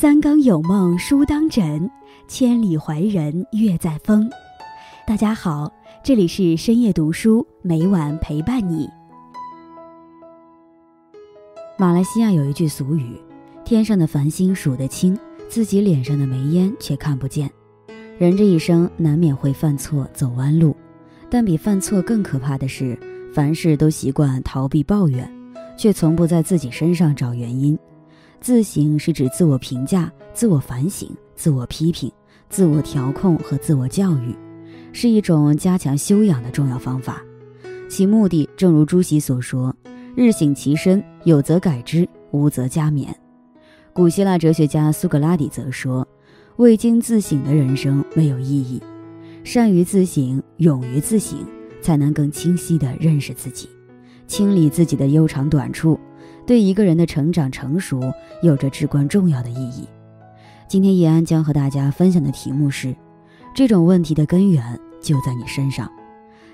三更有梦书当枕，千里怀人月在风。大家好，这里是深夜读书，每晚陪伴你。马来西亚有一句俗语：“天上的繁星数得清，自己脸上的煤烟却看不见。”人这一生难免会犯错、走弯路，但比犯错更可怕的是，凡事都习惯逃避抱怨，却从不在自己身上找原因。自省是指自我评价、自我反省、自我批评、自我调控和自我教育，是一种加强修养的重要方法。其目的正如朱熹所说：“日省其身，有则改之，无则加勉。”古希腊哲学家苏格拉底则说。未经自省的人生没有意义，善于自省、勇于自省，才能更清晰地认识自己，清理自己的优长短处，对一个人的成长成熟有着至关重要的意义。今天叶安将和大家分享的题目是：这种问题的根源就在你身上。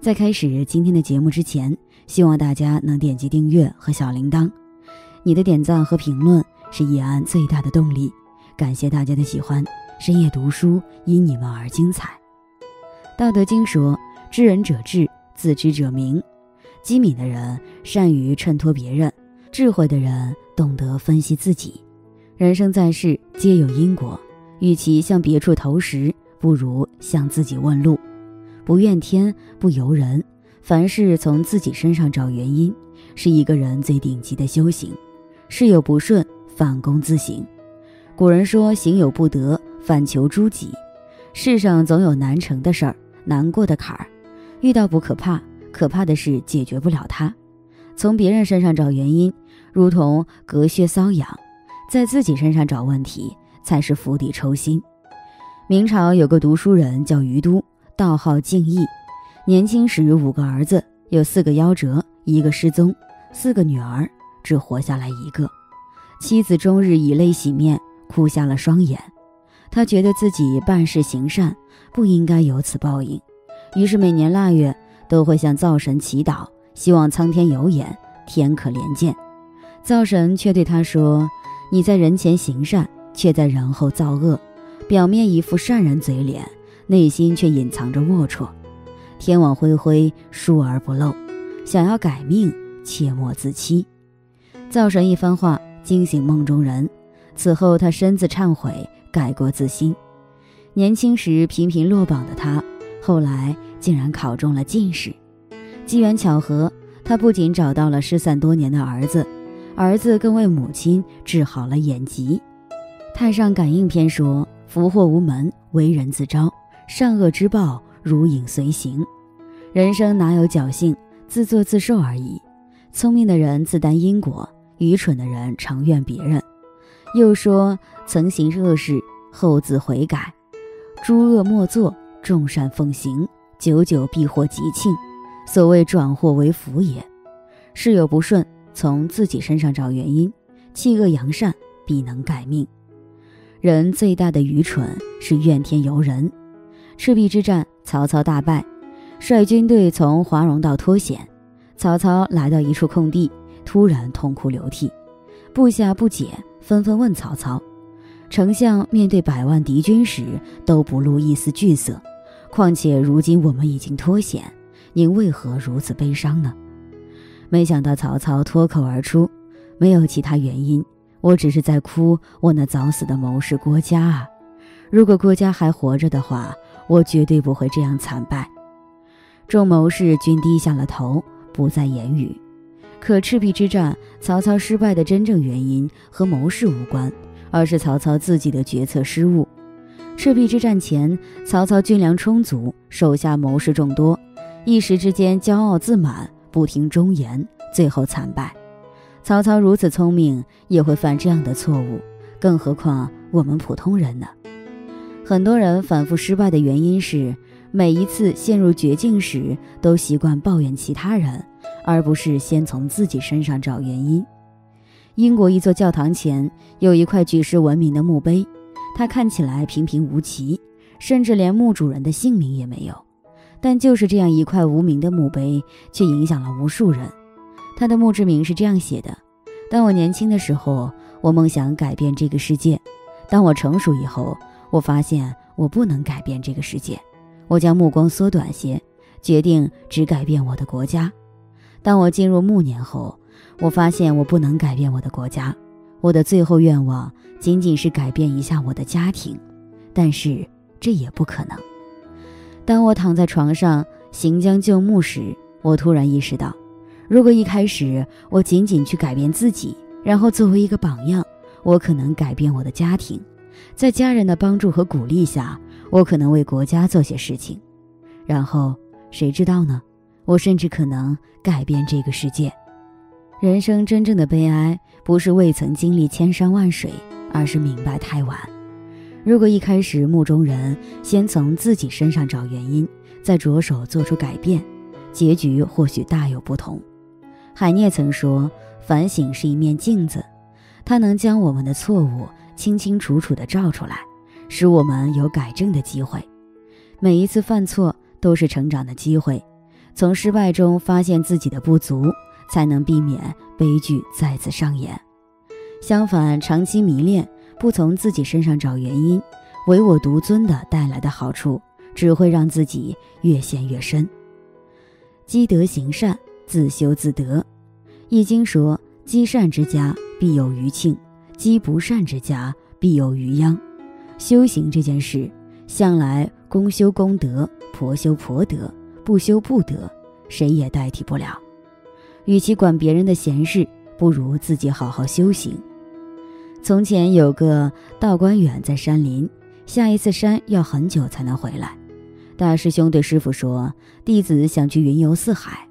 在开始今天的节目之前，希望大家能点击订阅和小铃铛，你的点赞和评论是叶安最大的动力。感谢大家的喜欢。深夜读书，因你们而精彩。道德经说：“知人者智，自知者明。”机敏的人善于衬托别人，智慧的人懂得分析自己。人生在世，皆有因果，与其向别处投石，不如向自己问路。不怨天，不尤人，凡事从自己身上找原因，是一个人最顶级的修行。事有不顺，反躬自省。古人说：“行有不得。”反求诸己，世上总有难成的事儿，难过的坎儿，遇到不可怕，可怕的是解决不了它。从别人身上找原因，如同隔靴搔痒，在自己身上找问题，才是釜底抽薪。明朝有个读书人叫于都，道号敬义，年轻时五个儿子，有四个夭折，一个失踪，四个女儿只活下来一个，妻子终日以泪洗面，哭瞎了双眼。他觉得自己办事行善，不应该有此报应，于是每年腊月都会向灶神祈祷，希望苍天有眼，天可怜见。灶神却对他说：“你在人前行善，却在人后造恶，表面一副善人嘴脸，内心却隐藏着龌龊。天网恢恢，疏而不漏，想要改命，切莫自欺。”灶神一番话惊醒梦中人，此后他深自忏悔。改过自新，年轻时频频落榜的他，后来竟然考中了进士。机缘巧合，他不仅找到了失散多年的儿子，儿子更为母亲治好了眼疾。《太上感应篇》说：“福祸无门，为人自招；善恶之报，如影随形。人生哪有侥幸，自作自受而已。聪明的人自担因果，愚蠢的人常怨别人。”又说：“曾行恶事，后自悔改；诸恶莫作，众善奉行，久久必获吉庆。所谓转祸为福也。事有不顺，从自己身上找原因，弃恶扬善，必能改命。人最大的愚蠢是怨天尤人。赤壁之战，曹操大败，率军队从华容道脱险。曹操来到一处空地，突然痛哭流涕，部下不解。”纷纷问曹操：“丞相面对百万敌军时都不露一丝惧色，况且如今我们已经脱险，您为何如此悲伤呢？”没想到曹操脱口而出：“没有其他原因，我只是在哭我那早死的谋士郭嘉啊！如果郭嘉还活着的话，我绝对不会这样惨败。”众谋士均低下了头，不再言语。可赤壁之战，曹操失败的真正原因和谋士无关，而是曹操自己的决策失误。赤壁之战前，曹操军粮充足，手下谋士众多，一时之间骄傲自满，不听忠言，最后惨败。曹操如此聪明，也会犯这样的错误，更何况我们普通人呢？很多人反复失败的原因是，每一次陷入绝境时，都习惯抱怨其他人。而不是先从自己身上找原因。英国一座教堂前有一块举世闻名的墓碑，它看起来平平无奇，甚至连墓主人的姓名也没有。但就是这样一块无名的墓碑，却影响了无数人。他的墓志铭是这样写的：“当我年轻的时候，我梦想改变这个世界；当我成熟以后，我发现我不能改变这个世界，我将目光缩短些，决定只改变我的国家。当我进入暮年后，我发现我不能改变我的国家，我的最后愿望仅仅是改变一下我的家庭，但是这也不可能。当我躺在床上行将就木时，我突然意识到，如果一开始我仅仅去改变自己，然后作为一个榜样，我可能改变我的家庭，在家人的帮助和鼓励下，我可能为国家做些事情，然后谁知道呢？我甚至可能改变这个世界。人生真正的悲哀，不是未曾经历千山万水，而是明白太晚。如果一开始目中人，先从自己身上找原因，再着手做出改变，结局或许大有不同。海涅曾说：“反省是一面镜子，它能将我们的错误清清楚楚地照出来，使我们有改正的机会。每一次犯错都是成长的机会，从失败中发现自己的不足，才能避免悲剧再次上演。相反，长期迷恋。”不从自己身上找原因，唯我独尊的带来的好处，只会让自己越陷越深。积德行善，自修自得。易经说：“积善之家必有余庆，积不善之家必有余殃。”修行这件事，向来公修公德，婆修婆德，不修不得，谁也代替不了。与其管别人的闲事，不如自己好好修行。从前有个道观远在山林，下一次山要很久才能回来。大师兄对师傅说：“弟子想去云游四海。”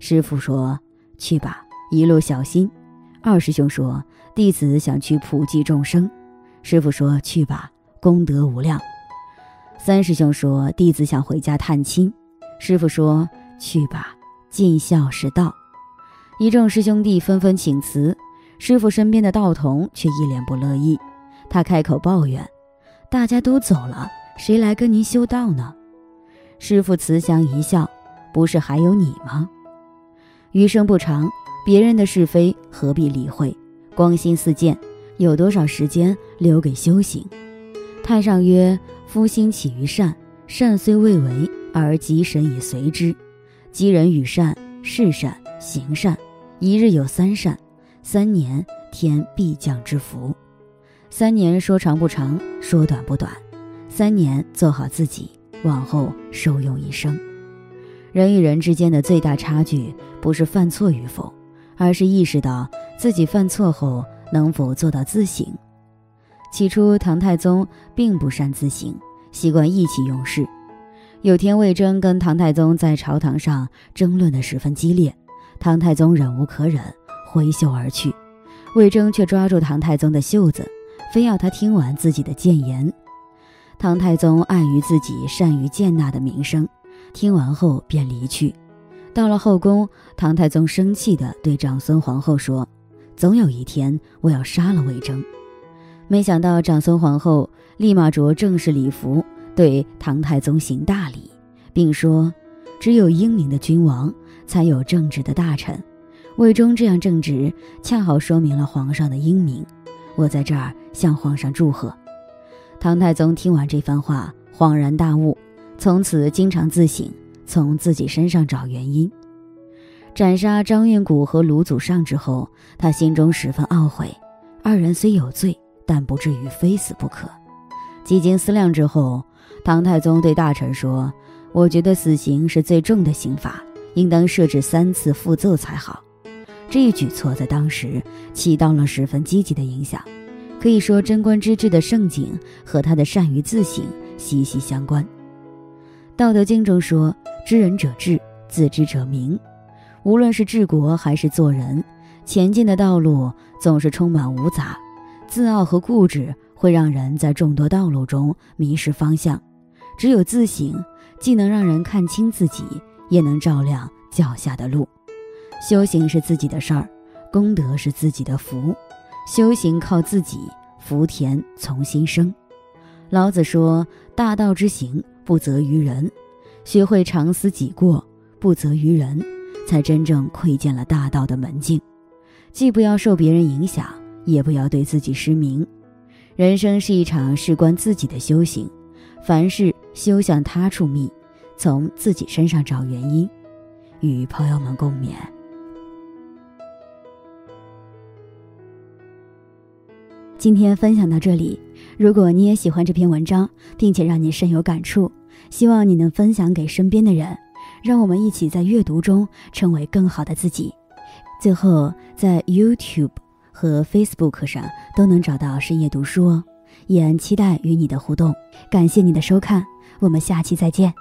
师傅说：“去吧，一路小心。”二师兄说：“弟子想去普济众生。”师傅说：“去吧，功德无量。”三师兄说：“弟子想回家探亲。”师傅说：“去吧，尽孝是道。”一众师兄弟纷纷请辞。师傅身边的道童却一脸不乐意，他开口抱怨：“大家都走了，谁来跟您修道呢？”师傅慈祥一笑：“不是还有你吗？”余生不长，别人的是非何必理会？光心似箭，有多少时间留给修行？太上曰：“夫心起于善，善虽未为，而吉神以随之。积人与善，事善，行善，一日有三善。”三年天必降之福，三年说长不长，说短不短，三年做好自己，往后受用一生。人与人之间的最大差距，不是犯错与否，而是意识到自己犯错后能否做到自省。起初，唐太宗并不善自省，习惯意气用事。有天，魏征跟唐太宗在朝堂上争论的十分激烈，唐太宗忍无可忍。挥袖而去，魏征却抓住唐太宗的袖子，非要他听完自己的谏言。唐太宗碍于自己善于谏纳的名声，听完后便离去。到了后宫，唐太宗生气地对长孙皇后说：“总有一天，我要杀了魏征。”没想到长孙皇后立马着正式礼服，对唐太宗行大礼，并说：“只有英明的君王，才有正直的大臣。”魏忠这样正直，恰好说明了皇上的英明。我在这儿向皇上祝贺。唐太宗听完这番话，恍然大悟，从此经常自省，从自己身上找原因。斩杀张运古和卢祖尚之后，他心中十分懊悔。二人虽有罪，但不至于非死不可。几经思量之后，唐太宗对大臣说：“我觉得死刑是最重的刑罚，应当设置三次复奏才好。”这一举措在当时起到了十分积极的影响，可以说贞观之治的盛景和他的善于自省息息相关。《道德经》中说：“知人者智，自知者明。”无论是治国还是做人，前进的道路总是充满芜杂，自傲和固执会让人在众多道路中迷失方向。只有自省，既能让人看清自己，也能照亮脚下的路。修行是自己的事儿，功德是自己的福。修行靠自己，福田从心生。老子说：“大道之行，不责于人。学会常思己过，不责于人，才真正窥见了大道的门径。既不要受别人影响，也不要对自己失明。人生是一场事关自己的修行，凡事休向他处觅，从自己身上找原因。与朋友们共勉。今天分享到这里，如果你也喜欢这篇文章，并且让你深有感触，希望你能分享给身边的人，让我们一起在阅读中成为更好的自己。最后，在 YouTube 和 Facebook 上都能找到深夜读书哦，也期待与你的互动。感谢你的收看，我们下期再见。